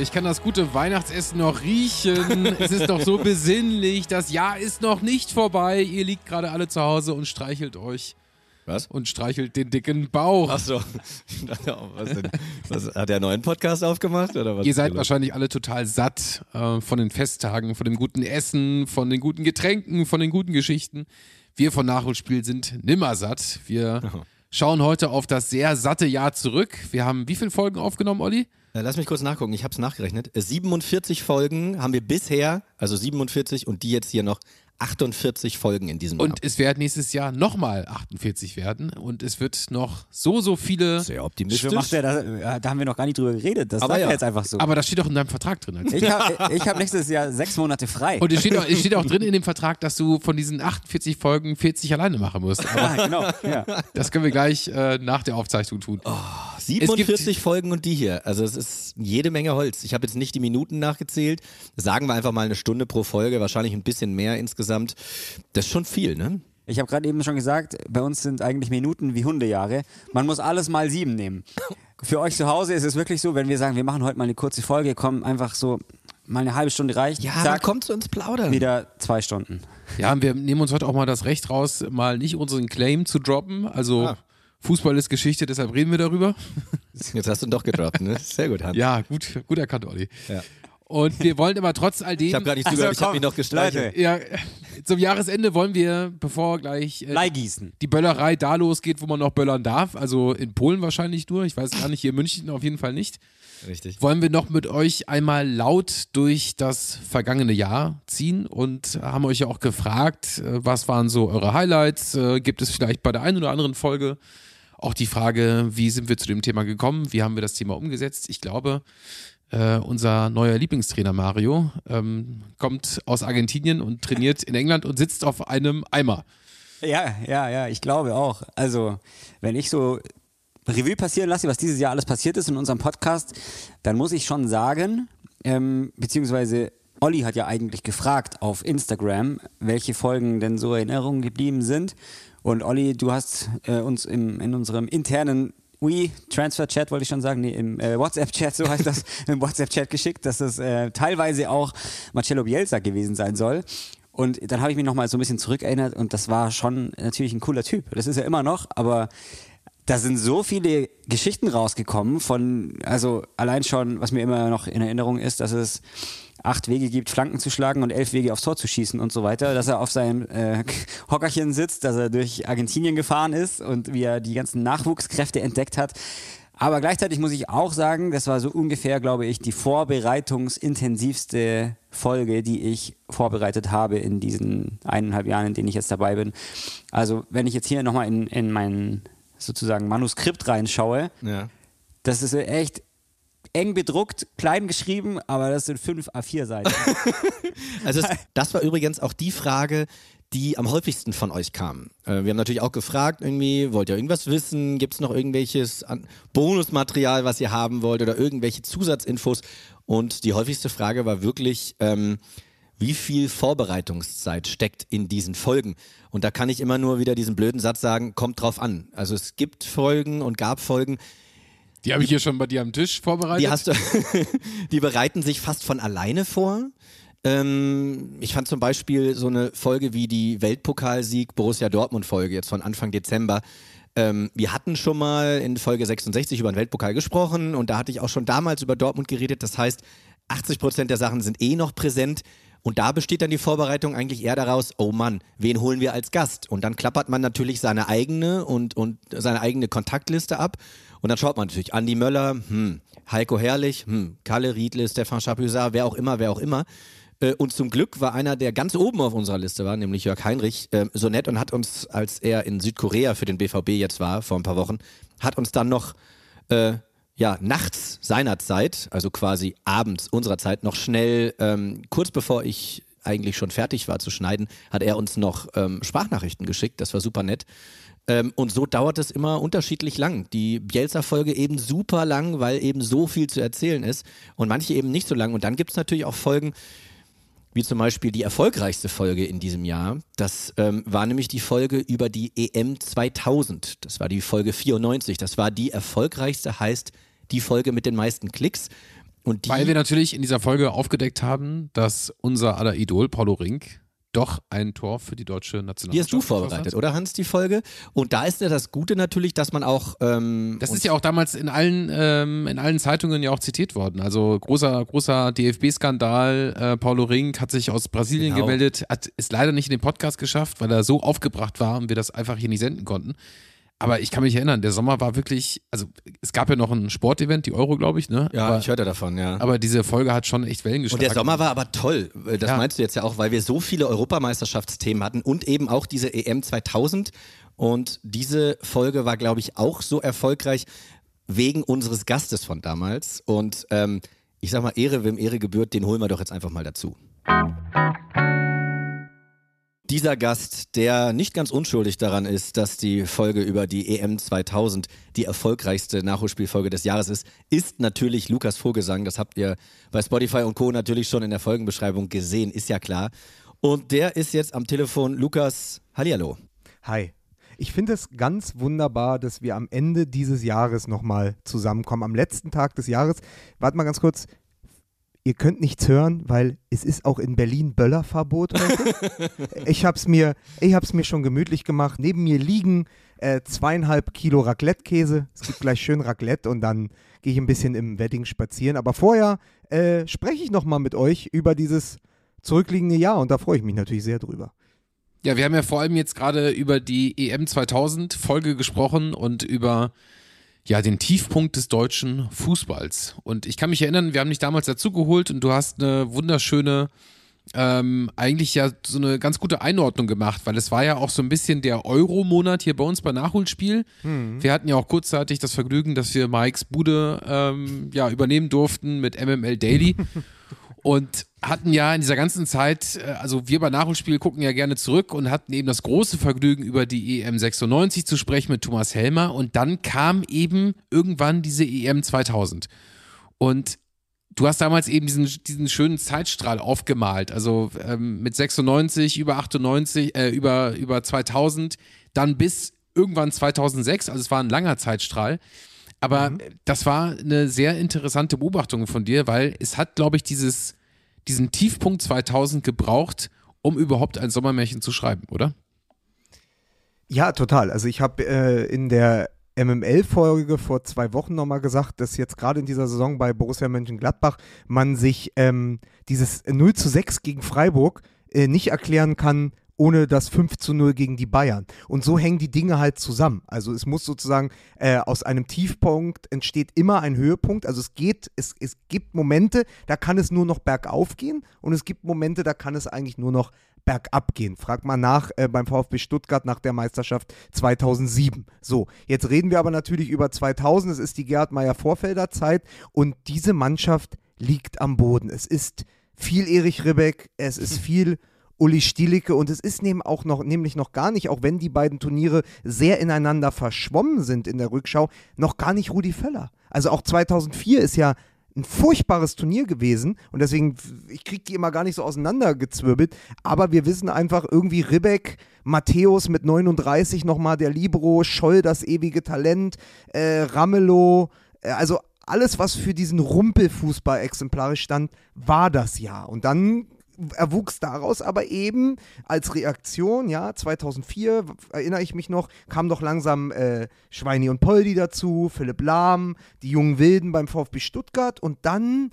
ich kann das gute Weihnachtsessen noch riechen. es ist doch so besinnlich. Das Jahr ist noch nicht vorbei. Ihr liegt gerade alle zu Hause und streichelt euch. Was? Und streichelt den dicken Bauch. Achso. Was denn? Was, hat er einen neuen Podcast aufgemacht? Oder was Ihr seid wahrscheinlich alle total satt äh, von den Festtagen, von dem guten Essen, von den guten Getränken, von den guten Geschichten. Wir von Nachholspiel sind nimmer satt. Wir schauen heute auf das sehr satte Jahr zurück. Wir haben wie viele Folgen aufgenommen, Olli? Äh, Lass mich kurz nachgucken, ich habe es nachgerechnet. Äh, 47 Folgen haben wir bisher, also 47 und die jetzt hier noch 48 Folgen in diesem Und Jahr. es werden nächstes Jahr nochmal 48 werden. Und es wird noch so, so viele. Sehr optimistisch. macht der das? Ja, Da haben wir noch gar nicht drüber geredet. Das Aber ja. er jetzt einfach so. Aber das steht doch in deinem Vertrag drin. Als ich habe hab nächstes Jahr sechs Monate frei. und es steht, auch, es steht auch drin in dem Vertrag, dass du von diesen 48 Folgen 40 alleine machen musst. Aber ja, genau. Ja. das können wir gleich äh, nach der Aufzeichnung tun. Oh, 47 gibt- Folgen und die hier. Also es ist jede Menge Holz. Ich habe jetzt nicht die Minuten nachgezählt. Sagen wir einfach mal eine Stunde pro Folge, wahrscheinlich ein bisschen mehr insgesamt. Das ist schon viel, ne? Ich habe gerade eben schon gesagt, bei uns sind eigentlich Minuten wie Hundejahre. Man muss alles mal sieben nehmen. Für euch zu Hause ist es wirklich so, wenn wir sagen, wir machen heute mal eine kurze Folge, kommen einfach so mal eine halbe Stunde reicht. Ja, zack, da kommst du ins Plaudern. wieder zwei Stunden. Ja, und wir nehmen uns heute auch mal das Recht raus, mal nicht unseren Claim zu droppen. Also Ah. Fußball ist Geschichte, deshalb reden wir darüber. Jetzt hast du ihn doch gedroppt, ne? Sehr gut, Hans. Ja, gut, gut erkannt, Olli. Ja. Und wir wollen aber trotz all dem. Ich habe gar nicht zugehört, ich habe mich noch gestreichelt. Ja, zum Jahresende wollen wir, bevor gleich äh, Leihgießen. die Böllerei da losgeht, wo man noch böllern darf, also in Polen wahrscheinlich nur, ich weiß gar nicht, hier in München auf jeden Fall nicht, Richtig. wollen wir noch mit euch einmal laut durch das vergangene Jahr ziehen und haben euch ja auch gefragt, äh, was waren so eure Highlights? Äh, Gibt es vielleicht bei der einen oder anderen Folge auch die Frage, wie sind wir zu dem Thema gekommen? Wie haben wir das Thema umgesetzt? Ich glaube, äh, unser neuer Lieblingstrainer Mario ähm, kommt aus Argentinien und trainiert in England und sitzt auf einem Eimer. Ja, ja, ja, ich glaube auch. Also, wenn ich so Revue passieren lasse, was dieses Jahr alles passiert ist in unserem Podcast, dann muss ich schon sagen, ähm, beziehungsweise Olli hat ja eigentlich gefragt auf Instagram, welche Folgen denn so in Erinnerung geblieben sind. Und Olli, du hast äh, uns im, in unserem internen We Transfer Chat wollte ich schon sagen, nee, im äh, WhatsApp Chat, so heißt das, im WhatsApp Chat geschickt, dass das äh, teilweise auch Marcello Bielsa gewesen sein soll. Und dann habe ich mich nochmal so ein bisschen zurückerinnert und das war schon natürlich ein cooler Typ. Das ist er immer noch, aber da sind so viele Geschichten rausgekommen von, also allein schon, was mir immer noch in Erinnerung ist, dass es acht Wege gibt, Flanken zu schlagen und elf Wege aufs Tor zu schießen und so weiter, dass er auf seinem äh, Hockerchen sitzt, dass er durch Argentinien gefahren ist und wie er die ganzen Nachwuchskräfte entdeckt hat. Aber gleichzeitig muss ich auch sagen, das war so ungefähr, glaube ich, die vorbereitungsintensivste Folge, die ich vorbereitet habe in diesen eineinhalb Jahren, in denen ich jetzt dabei bin. Also wenn ich jetzt hier nochmal in, in mein sozusagen Manuskript reinschaue, Ja. das ist echt eng bedruckt, klein geschrieben, aber das sind fünf A4 Seiten. Also es, das war übrigens auch die Frage, die am häufigsten von euch kam. Äh, wir haben natürlich auch gefragt, irgendwie, wollt ihr irgendwas wissen? Gibt es noch irgendwelches Bonusmaterial, was ihr haben wollt oder irgendwelche Zusatzinfos? Und die häufigste Frage war wirklich, ähm, wie viel Vorbereitungszeit steckt in diesen Folgen? Und da kann ich immer nur wieder diesen blöden Satz sagen, kommt drauf an. Also es gibt Folgen und gab Folgen, Die habe ich hier schon bei dir am Tisch vorbereitet. die hast du, die bereiten sich fast von alleine vor. Ähm, ich fand zum Beispiel so eine Folge wie die Weltpokalsieg Borussia Dortmund Folge jetzt von Anfang Dezember. Ähm, wir hatten schon mal in Folge 66 über den Weltpokal gesprochen und da hatte ich auch schon damals über Dortmund geredet. Das heißt, 80 Prozent der Sachen sind eh noch präsent Und da besteht dann die Vorbereitung eigentlich eher daraus, oh Mann, wen holen wir als Gast? Und dann klappert man natürlich seine eigene und, und seine eigene Kontaktliste ab. Und dann schaut man natürlich Andi Möller, hm, Heiko Herrlich, hm, Kalle Riedle, Stefan Chapuisat, wer auch immer, wer auch immer. Äh, und zum Glück war einer, der ganz oben auf unserer Liste war, nämlich Jörg Heinrich, äh, so nett und hat uns, als er in Südkorea für den BVB jetzt war, vor ein paar Wochen, hat uns dann noch äh, ja, nachts seiner Zeit, also quasi abends unserer Zeit, noch schnell, ähm, kurz bevor ich eigentlich schon fertig war zu schneiden, hat er uns noch ähm, Sprachnachrichten geschickt. Das war super nett. Ähm, und so dauert es immer unterschiedlich lang. Die Bielsa-Folge eben super lang, weil eben so viel zu erzählen ist und manche eben nicht so lang. Und dann gibt es natürlich auch Folgen, wie zum Beispiel die erfolgreichste Folge in diesem Jahr. Das ähm, war nämlich die Folge über die EM 2000. Das war die Folge 94. Das war die erfolgreichste, heißt die Folge mit den meisten Klicks. Und die, Weil wir natürlich in dieser Folge aufgedeckt haben, dass unser aller Idol, Paulo Rink, doch ein Tor für die deutsche Nationalmannschaft. Die hast du vorbereitet, oder Hans, die Folge? Und da ist ja das Gute natürlich, dass man auch. Ähm, das ist ja auch damals in allen, ähm, in allen Zeitungen ja auch zitiert worden. Also großer, großer DFB-Skandal. Äh, Paulo Rink hat sich aus Brasilien Genau. gemeldet, hat es leider nicht in den Podcast geschafft, weil er so aufgebracht war und wir das einfach hier nicht senden konnten. Aber ich kann mich erinnern, der Sommer war wirklich, also es gab ja noch ein Sportevent, die Euro, glaube ich, ne? ja, aber, ich hörte davon, ja. aber diese Folge hat schon echt Wellen Und geschlagen. der Sommer war aber toll. Das Ja. meinst du jetzt ja auch, weil wir so viele Europameisterschaftsthemen hatten und eben auch diese EM 2000. Und diese Folge war, glaube ich, auch so erfolgreich wegen unseres Gastes von damals. Und ähm, ich sag mal, Ehre, wem Ehre gebührt, den holen wir doch jetzt einfach mal dazu. Dieser Gast, der nicht ganz unschuldig daran ist, dass die Folge über die EM 2000 die erfolgreichste Nachholspielfolge des Jahres ist, ist natürlich Lukas Vogelsang. Das habt ihr bei Spotify und Co. natürlich schon in der Folgenbeschreibung gesehen, ist ja klar. Und der ist jetzt am Telefon. Lukas, hallihallo. Hi. Ich finde es ganz wunderbar, dass wir am Ende dieses Jahres nochmal zusammenkommen. Am letzten Tag des Jahres. Warte mal ganz kurz. Ihr könnt nichts hören, weil es ist auch in Berlin Böllerverbot ich habe es mir, ich hab's mir schon gemütlich gemacht. Neben mir liegen äh, zweieinhalb Kilo Raclette-Käse. Es gibt gleich schön Raclette und dann gehe ich ein bisschen im Wedding spazieren. Aber vorher äh, spreche ich nochmal mit euch über dieses zurückliegende Jahr und da freue ich mich natürlich sehr drüber. Ja, wir haben ja vor allem jetzt gerade über die EM 2000 Folge gesprochen und über ja, den Tiefpunkt des deutschen Fußballs. Und ich kann mich erinnern, wir haben dich damals dazugeholt und du hast eine wunderschöne, ähm, eigentlich ja so eine ganz gute Einordnung gemacht, weil es war ja auch so ein bisschen der Euro-Monat hier bei uns bei Nachholspiel. Wir hatten ja auch kurzzeitig das Vergnügen, dass wir Mikes Bude ähm, ja, übernehmen durften mit MML Daily. Und hatten ja in dieser ganzen Zeit, äh, also wir bei Nachholspiel gucken ja gerne zurück und hatten eben das große Vergnügen, über die EM 96 zu sprechen mit Thomas Helmer. Und dann kam eben irgendwann diese EM 2000. Und du hast damals eben diesen, diesen schönen Zeitstrahl aufgemalt. Also ähm, mit 96, über 98, äh, über, über 2000, dann bis irgendwann 2006. Also es war ein langer Zeitstrahl. Aber das war eine sehr interessante Beobachtung von dir, weil es hat, glaube ich, dieses, diesen Tiefpunkt 2000 gebraucht, um überhaupt ein Sommermärchen zu schreiben, oder? Ja, total. Also ich habe äh, in der MML-Folge vor zwei Wochen nochmal gesagt, dass jetzt gerade in dieser Saison bei Borussia Mönchengladbach man sich ähm, dieses 0 zu 6 gegen Freiburg äh, nicht erklären kann, ohne das 5 zu 0 gegen die Bayern. Und so hängen die Dinge halt zusammen. Also es muss sozusagen äh, aus einem Tiefpunkt entsteht immer ein Höhepunkt. Also es geht, es, es gibt Momente, da kann es nur noch bergauf gehen und es gibt Momente, da kann es eigentlich nur noch bergab gehen. Frag mal nach äh, beim VfB Stuttgart nach der Meisterschaft 2007. So, jetzt reden wir aber natürlich über 2000. Es ist die Gerhard Meyer Vorfelder Zeit und diese Mannschaft liegt am Boden. Es ist viel Erich Ribbeck, es ist viel Uli Stielicke und es ist neben auch noch, nämlich noch gar nicht, auch wenn die beiden Turniere sehr ineinander verschwommen sind in der Rückschau, noch gar nicht Rudi Völler. Also auch 2004 ist ja ein furchtbares Turnier gewesen und deswegen, ich kriege die immer gar nicht so auseinandergezwirbelt, aber wir wissen einfach irgendwie Ribbeck, Matthäus mit 39 nochmal der Libero, Scholl das ewige Talent, äh, Ramelow, äh, also alles, was für diesen Rumpelfußball exemplarisch stand, war das ja. Und dann erwuchs daraus aber eben als Reaktion, ja, 2004, w- erinnere ich mich noch, kam doch langsam äh, Schweini und Poldi dazu, Philipp Lahm, die jungen Wilden beim VfB Stuttgart und dann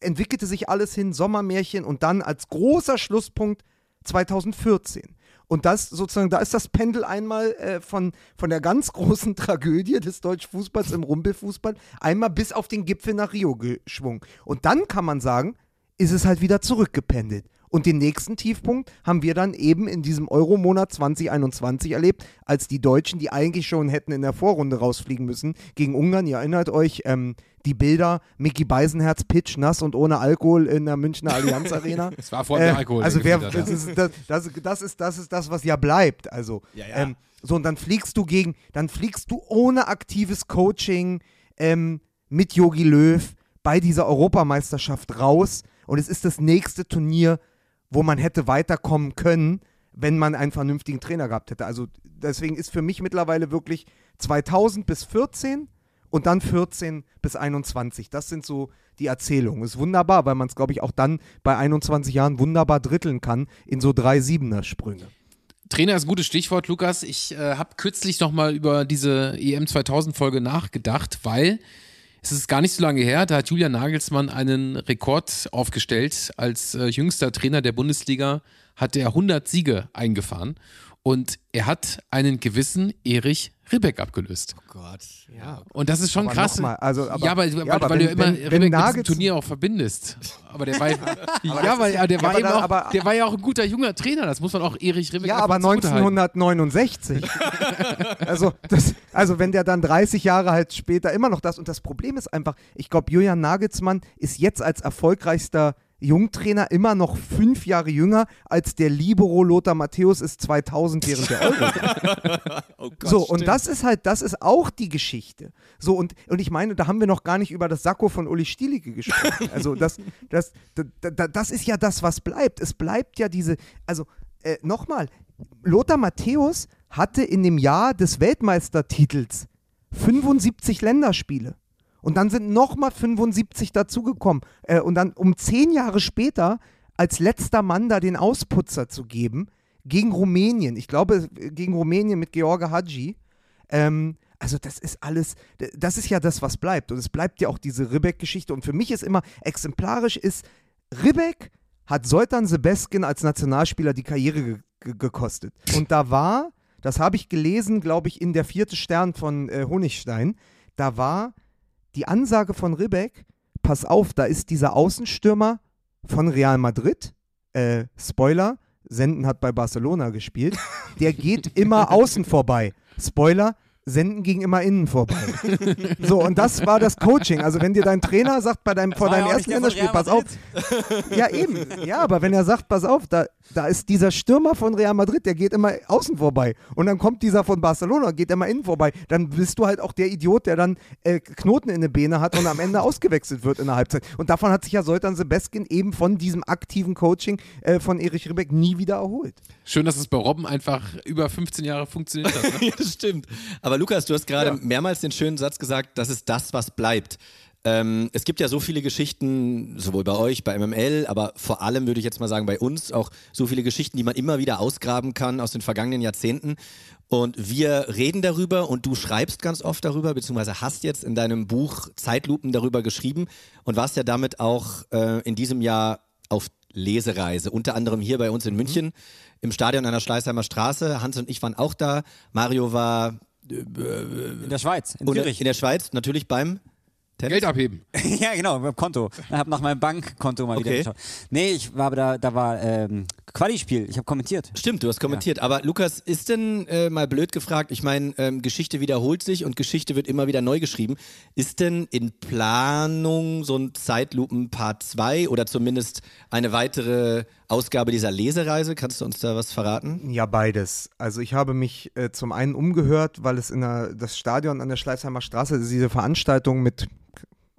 entwickelte sich alles hin, Sommermärchen und dann als großer Schlusspunkt 2014. Und das sozusagen, da ist das Pendel einmal äh, von, von der ganz großen Tragödie des deutschen Fußballs im Rumpelfußball einmal bis auf den Gipfel nach Rio geschwungen. Und dann kann man sagen, ist es halt wieder zurückgependelt. Und den nächsten Tiefpunkt haben wir dann eben in diesem Euromonat 2021 erlebt, als die Deutschen, die eigentlich schon hätten in der Vorrunde rausfliegen müssen, gegen Ungarn, ihr erinnert euch, ähm, die Bilder, Mickey Beisenherz, pitch, nass und ohne Alkohol in der Münchner Allianz Arena. Es war vor dem Äh, Alkohol. Also wer, das, ist, das, das, das, ist, das ist das, was ja bleibt. Also Ja, ja. Ähm, so und dann fliegst du gegen, dann fliegst du ohne aktives Coaching ähm, mit Yogi Löw bei dieser Europameisterschaft raus und es ist das nächste Turnier, wo man hätte weiterkommen können, wenn man einen vernünftigen Trainer gehabt hätte. Also deswegen ist für mich mittlerweile wirklich 2000 bis 14 und dann 14 bis 21. Das sind so die Erzählungen. Ist wunderbar, weil man es, glaube ich, auch dann bei 21 Jahren wunderbar dritteln kann in so drei Siebener-Sprünge. Trainer ist ein gutes Stichwort, Lukas. Ich äh, habe kürzlich nochmal über diese EM 2000 Folge nachgedacht, weil es ist gar nicht so lange her, da hat Julian Nagelsmann einen Rekord aufgestellt. Als äh, jüngster Trainer der Bundesliga hat er 100 Siege eingefahren und er hat einen gewissen Erich Ribbeck abgelöst. Oh Gott, ja. Und das ist schon Aber krass. nochmal, also, aber- ja, weil, ja, aber weil wenn- du immer wenn- Ribbeck wenn mit Nagels- Turnier auch verbindest. Aber der war, ja, das weil ist- ja, der ja, war aber eben auch, da- aber- der war ja auch ein guter junger Trainer. Das muss man auch Erich Ribbeck Ja, aber zugutehalten. 1969. also, das, also wenn der dann 30 Jahre halt später immer noch das und das Problem ist einfach, ich glaube, Julian Nagelsmann ist jetzt als erfolgreichster Jungtrainer immer noch fünf Jahre jünger als der Libero Lothar Matthäus ist 2000 während der Euro. Oh Gott, so, und stimmt. das ist halt, das ist auch die Geschichte. So, und, und ich meine, da haben wir noch gar nicht über das Sakko von Uli Stielicke gesprochen. Also, das, das, da, da, das ist ja das, was bleibt. Es bleibt ja diese, also, äh, nochmal, Lothar Matthäus hatte in dem Jahr des Weltmeistertitels 75 Länderspiele. Und dann sind nochmal 75 dazugekommen. Äh, und dann um zehn Jahre später als letzter Mann da den Ausputzer zu geben gegen Rumänien. Ich glaube, gegen Rumänien mit George Hadji. Ähm, also das ist alles, das ist ja das, was bleibt. Und es bleibt ja auch diese Ribbeck-Geschichte. Und für mich ist immer exemplarisch ist, Ribbeck hat Soltan Sebeskin als Nationalspieler die Karriere ge ge gekostet. Und da war, das habe ich gelesen, glaube ich, in der vierte Stern von äh, Honigstein, da war die Ansage von Ribbeck, pass auf, da ist dieser Außenstürmer von Real Madrid, äh, Spoiler, Senden hat bei Barcelona gespielt, der geht immer außen vorbei. Spoiler, Senden ging immer innen vorbei. So, und das war das Coaching. Also wenn dir dein Trainer sagt bei deinem, vor deinem ja ersten Länderspiel, pass auf, ja, eben. Ja, aber wenn er sagt, pass auf, da, da ist dieser Stürmer von Real Madrid, der geht immer außen vorbei. Und dann kommt dieser von Barcelona, geht immer innen vorbei. Dann bist du halt auch der Idiot, der dann äh, Knoten in der Beine hat und am Ende ausgewechselt wird in der Halbzeit. Und davon hat sich ja Soltan Sebeskin eben von diesem aktiven Coaching äh, von Erich Ribbeck nie wieder erholt. Schön, dass es bei Robben einfach über 15 Jahre funktioniert hat. Ne? Ja, das stimmt. Aber Lukas, du hast gerade Ja. mehrmals den schönen Satz gesagt, das ist das, was bleibt. Ähm, es gibt ja so viele Geschichten, sowohl bei euch, bei MML, aber vor allem würde ich jetzt mal sagen, bei uns auch so viele Geschichten, die man immer wieder ausgraben kann aus den vergangenen Jahrzehnten. Und wir reden darüber und du schreibst ganz oft darüber, beziehungsweise hast jetzt in deinem Buch Zeitlupen darüber geschrieben und warst ja damit auch äh, in diesem Jahr auf Lesereise, unter anderem hier bei uns in München im Stadion an der Schleißheimer Straße. Hans und ich waren auch da. Mario war In der Schweiz, in Zürich. in der Schweiz, natürlich beim Tennis. Geld abheben. ja, genau, beim Konto. Ich habe nach meinem Bankkonto mal wieder Okay. geschaut. Nee, ich war da, da war ähm, Quali-Spiel. Ich habe kommentiert. Stimmt, du hast kommentiert. Aber Lukas, ist denn äh, mal blöd gefragt, ich meine, ähm, Geschichte wiederholt sich und Geschichte wird immer wieder neu geschrieben. Ist denn in Planung so ein Zeitlupen Part 2 oder zumindest eine weitere Ausgabe dieser Lesereise? Kannst du uns da was verraten? Ja, beides. Also ich habe mich äh, zum einen umgehört, weil es in der, das Stadion an der Schleißheimer Straße, diese Veranstaltung mit,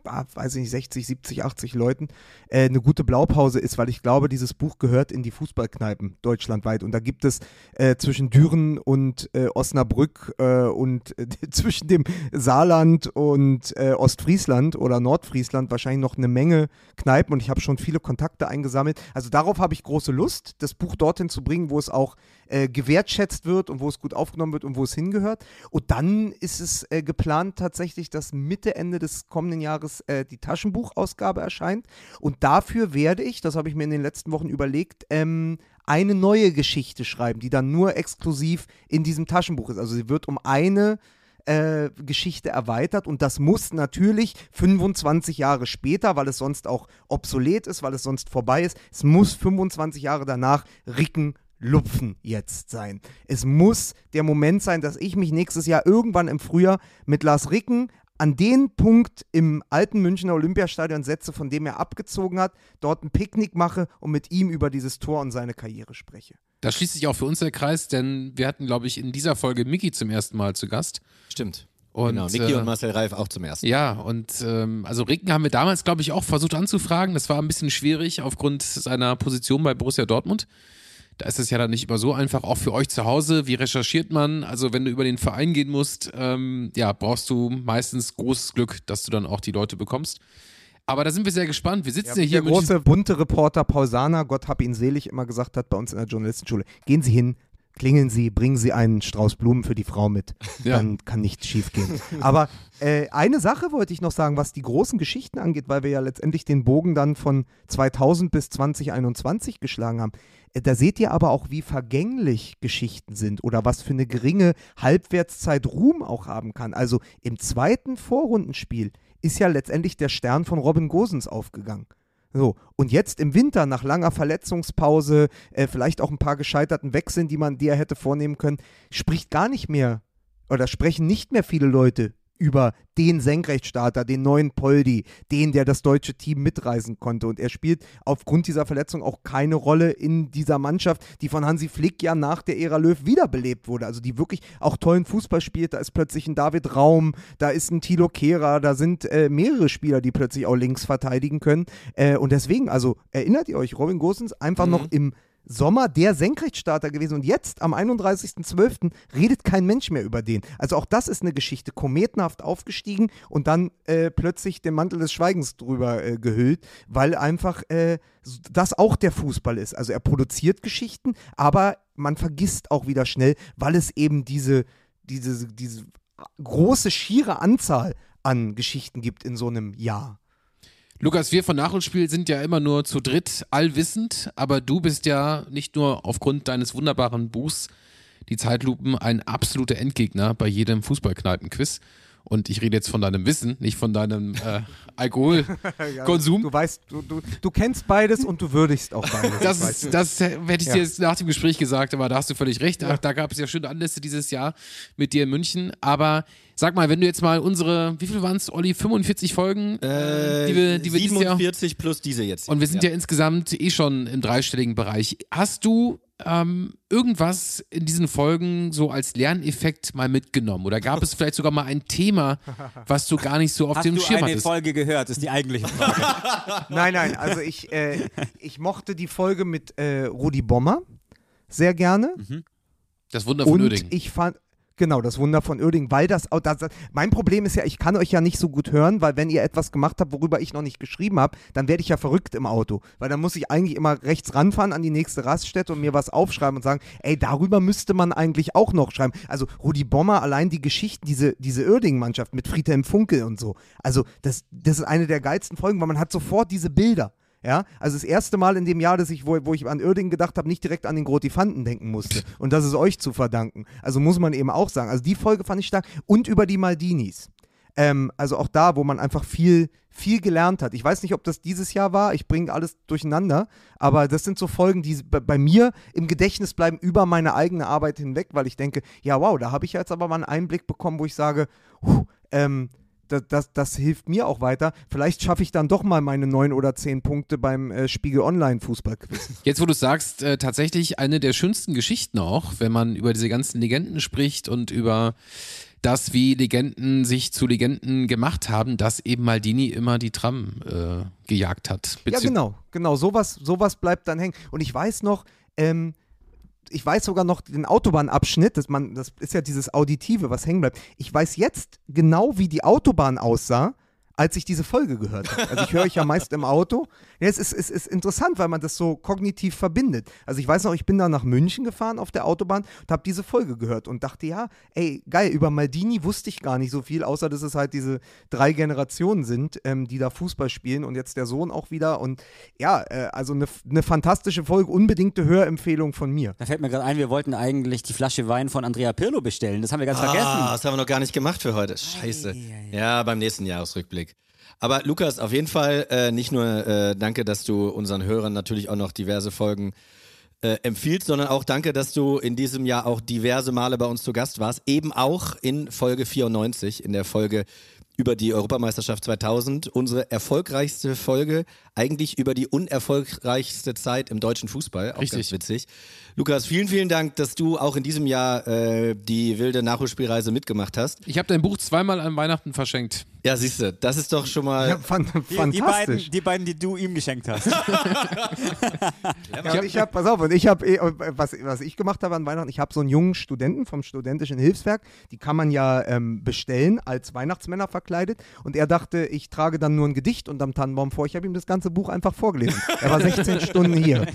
weiß ich nicht, 60, 70, 80 Leuten, äh, eine gute Blaupause ist, weil ich glaube, dieses Buch gehört in die Fußballkneipen deutschlandweit. Und da gibt es äh, zwischen Düren und äh, Osnabrück äh, und äh, zwischen dem Saarland und äh, Ostfriesland oder Nordfriesland wahrscheinlich noch eine Menge Kneipen und ich habe schon viele Kontakte eingesammelt. Also darauf habe ich große Lust, das Buch dorthin zu bringen, wo es auch äh, gewertschätzt wird und wo es gut aufgenommen wird und wo es hingehört. Und dann ist es äh, geplant tatsächlich, dass Mitte, Ende des kommenden Jahres äh, die Taschenbuchausgabe erscheint. Und dafür werde ich, das habe ich mir in den letzten Wochen überlegt, ähm, eine neue Geschichte schreiben, die dann nur exklusiv in diesem Taschenbuch ist. Also sie wird um eine äh, Geschichte erweitert und das muss natürlich 25 Jahre später, weil es sonst auch obsolet ist, weil es sonst vorbei ist, es muss 25 Jahre danach Ricken Lupfen jetzt sein. Es muss der Moment sein, dass ich mich nächstes Jahr irgendwann im Frühjahr mit Lars Ricken an den Punkt im alten Münchner Olympiastadion setze, von dem er abgezogen hat, dort ein Picknick mache und mit ihm über dieses Tor und seine Karriere spreche. Da schließt sich auch für uns der Kreis, denn wir hatten, glaube ich, in dieser Folge Miki zum ersten Mal zu Gast. Stimmt. Und, genau, Niki äh, und Marcel Reif auch zum ersten. Ja, und ähm, also Ricken haben wir damals, glaube ich, auch versucht anzufragen. Das war ein bisschen schwierig aufgrund seiner Position bei Borussia Dortmund. Da ist es ja dann nicht immer so einfach, auch für euch zu Hause. Wie recherchiert man? Also, wenn du über den Verein gehen musst, ähm, ja, brauchst du meistens großes Glück, dass du dann auch die Leute bekommst. Aber da sind wir sehr gespannt. Wir sitzen ja, Ja, hier der große bunte Reporter Pausana, Gott hab ihn selig, immer gesagt hat bei uns in der Journalistenschule, gehen Sie hin, klingeln Sie, bringen Sie einen Strauß Blumen für die Frau mit. Ja. Dann kann nichts schiefgehen. Aber äh, eine Sache wollte ich noch sagen, was die großen Geschichten angeht, weil wir ja letztendlich den Bogen dann von 2000 bis 2021 geschlagen haben. Äh, Da seht ihr aber auch, wie vergänglich Geschichten sind oder was für eine geringe Halbwertszeit Ruhm auch haben kann. Also im zweiten Vorrundenspiel ist ja letztendlich der Stern von Robin Gosens aufgegangen. So, und jetzt im Winter nach langer Verletzungspause, äh, vielleicht auch ein paar gescheiterten Wechseln, die man dir hätte vornehmen können, spricht gar nicht mehr oder sprechen nicht mehr viele Leute über den Senkrechtstarter, den neuen Poldi, den, der das deutsche Team mitreisen konnte. Und er spielt aufgrund dieser Verletzung auch keine Rolle in dieser Mannschaft, die von Hansi Flick ja nach der Ära Löw wiederbelebt wurde. Also die wirklich auch tollen Fußball spielt. Da ist plötzlich ein David Raum, da ist ein Thilo Kehrer, da sind äh, mehrere Spieler, die plötzlich auch links verteidigen können. Äh, und deswegen, also erinnert ihr euch, Robin Gosens einfach noch im Sommer der Senkrechtstarter gewesen und jetzt am 31.12. redet kein Mensch mehr über den. Also auch das ist eine Geschichte, kometenhaft aufgestiegen und dann äh, plötzlich den Mantel des Schweigens drüber äh, gehüllt, weil einfach äh, das auch der Fußball ist. Also er produziert Geschichten, aber man vergisst auch wieder schnell, weil es eben diese, diese, diese große, schiere Anzahl an Geschichten gibt in so einem Jahr. Lukas, wir von Nachholspiel sind ja immer nur zu dritt allwissend, aber du bist ja nicht nur aufgrund deines wunderbaren Buchs Die Zeitlupen ein absoluter Endgegner bei jedem Fußballkneipenquiz. Und ich rede jetzt von deinem Wissen, nicht von deinem äh, Alkoholkonsum. Du weißt, du, du, du kennst beides und du würdigst auch beides. Das, du. das hätte ich Ja. dir jetzt nach dem Gespräch gesagt, aber da hast du völlig recht. Ach, da gab es ja schöne Anlässe dieses Jahr mit dir in München. Aber sag mal, wenn du jetzt mal unsere, wie viel waren es, Olli, 45 Folgen, Äh, die wir, die wir dieses Jahr 47 plus diese jetzt. und wir sind ja. insgesamt eh schon im dreistelligen Bereich. Hast du ähm, irgendwas in diesen Folgen so als Lerneffekt mal mitgenommen? Oder gab es vielleicht sogar mal ein Thema, was du gar nicht so auf Hast dem du Schirm eine hattest? Folge gehört, ist die eigentliche Frage. Nein, nein, also ich, äh, ich mochte die Folge mit äh, Rudi Bommer sehr gerne. Das Wunder von und Uerdingen. ich fand. Genau, das Wunder von Uerdingen, weil das, das, mein Problem ist ja, ich kann euch ja nicht so gut hören, weil wenn ihr etwas gemacht habt, worüber ich noch nicht geschrieben habe, dann werde ich ja verrückt im Auto, weil dann muss ich eigentlich immer rechts ranfahren an die nächste Raststätte und mir was aufschreiben und sagen, ey, darüber müsste man eigentlich auch noch schreiben. Also Rudi Bommer, allein die Geschichten, diese, diese Uerdingen-Mannschaft mit Friedhelm Funkel und so, also das, das ist eine der geilsten Folgen, weil man hat sofort diese Bilder. Ja, also das erste Mal in dem Jahr, dass ich, wo, wo ich an Uerdingen gedacht habe, nicht direkt an den Grotifanten denken musste. Und das ist euch zu verdanken. Also muss man eben auch sagen. Also die Folge fand ich stark. Und über die Maldinis. Ähm, also auch da, wo man einfach viel, viel gelernt hat. Ich weiß nicht, ob das dieses Jahr war. Ich bringe alles durcheinander. Aber das sind so Folgen, die bei, mir im Gedächtnis bleiben über meine eigene Arbeit hinweg, weil ich denke, ja, wow, da habe ich jetzt aber mal einen Einblick bekommen, wo ich sage, huh, ähm, das, das, das hilft mir auch weiter. Vielleicht schaffe ich dann doch mal meine neun oder zehn Punkte beim äh, Spiegel Online Fußballquiz. Jetzt, wo du sagst, äh, tatsächlich eine der schönsten Geschichten auch, wenn man über diese ganzen Legenden spricht und über das, wie Legenden sich zu Legenden gemacht haben, dass eben Maldini immer die Tram äh, gejagt hat. Ja, Bezieh- genau, genau. Sowas, sowas bleibt dann hängen. Und ich weiß noch, ähm, ich weiß sogar noch den Autobahnabschnitt, das, man, das ist ja dieses Auditive, was hängen bleibt. Ich weiß jetzt genau, wie die Autobahn aussah, als ich diese Folge gehört habe. Also ich höre euch ja meist im Auto. Ja, es ist, es ist interessant, weil man das so kognitiv verbindet. Also ich weiß noch, ich bin da nach München gefahren auf der Autobahn und habe diese Folge gehört und dachte, ja, ey, geil, über Maldini wusste ich gar nicht so viel, außer dass es halt diese drei Generationen sind, ähm, die da Fußball spielen und jetzt der Sohn auch wieder. Und ja, äh, also eine, eine fantastische Folge, unbedingte Hörempfehlung von mir. Da fällt mir gerade ein, wir wollten eigentlich die Flasche Wein von Andrea Pirlo bestellen. Das haben wir ganz vergessen. Ah, das haben wir noch gar nicht gemacht für heute. Scheiße. Ja, beim nächsten Jahresrückblick. Aber Lukas, auf jeden Fall äh, nicht nur äh, danke, dass du unseren Hörern natürlich auch noch diverse Folgen äh, empfiehlst, sondern auch danke, dass du in diesem Jahr auch diverse Male bei uns zu Gast warst. Eben auch in Folge 94, in der Folge über die Europameisterschaft 2000, unsere erfolgreichste Folge, eigentlich über die unerfolgreichste Zeit im deutschen Fußball. Auch Richtig. ganz witzig. Lukas, vielen, vielen Dank, dass du auch in diesem Jahr äh, die wilde Nachholspielreise mitgemacht hast. Ich habe dein Buch zweimal an Weihnachten verschenkt. Ja, siehst du, das ist doch schon mal. Ja, fan Die, die, beiden, fantastisch. die beiden, die du ihm geschenkt hast. Ja, ich habe, pass auf, und ich habe, eh, was, was ich gemacht habe an Weihnachten, ich habe so einen jungen Studenten vom Studentischen Hilfswerk, die kann man ja ähm, bestellen, als Weihnachtsmänner verkleidet. Und er dachte, ich trage dann nur ein Gedicht unterm Tannenbaum vor. Ich habe ihm das ganze Buch einfach vorgelesen. Er war 16 Stunden hier.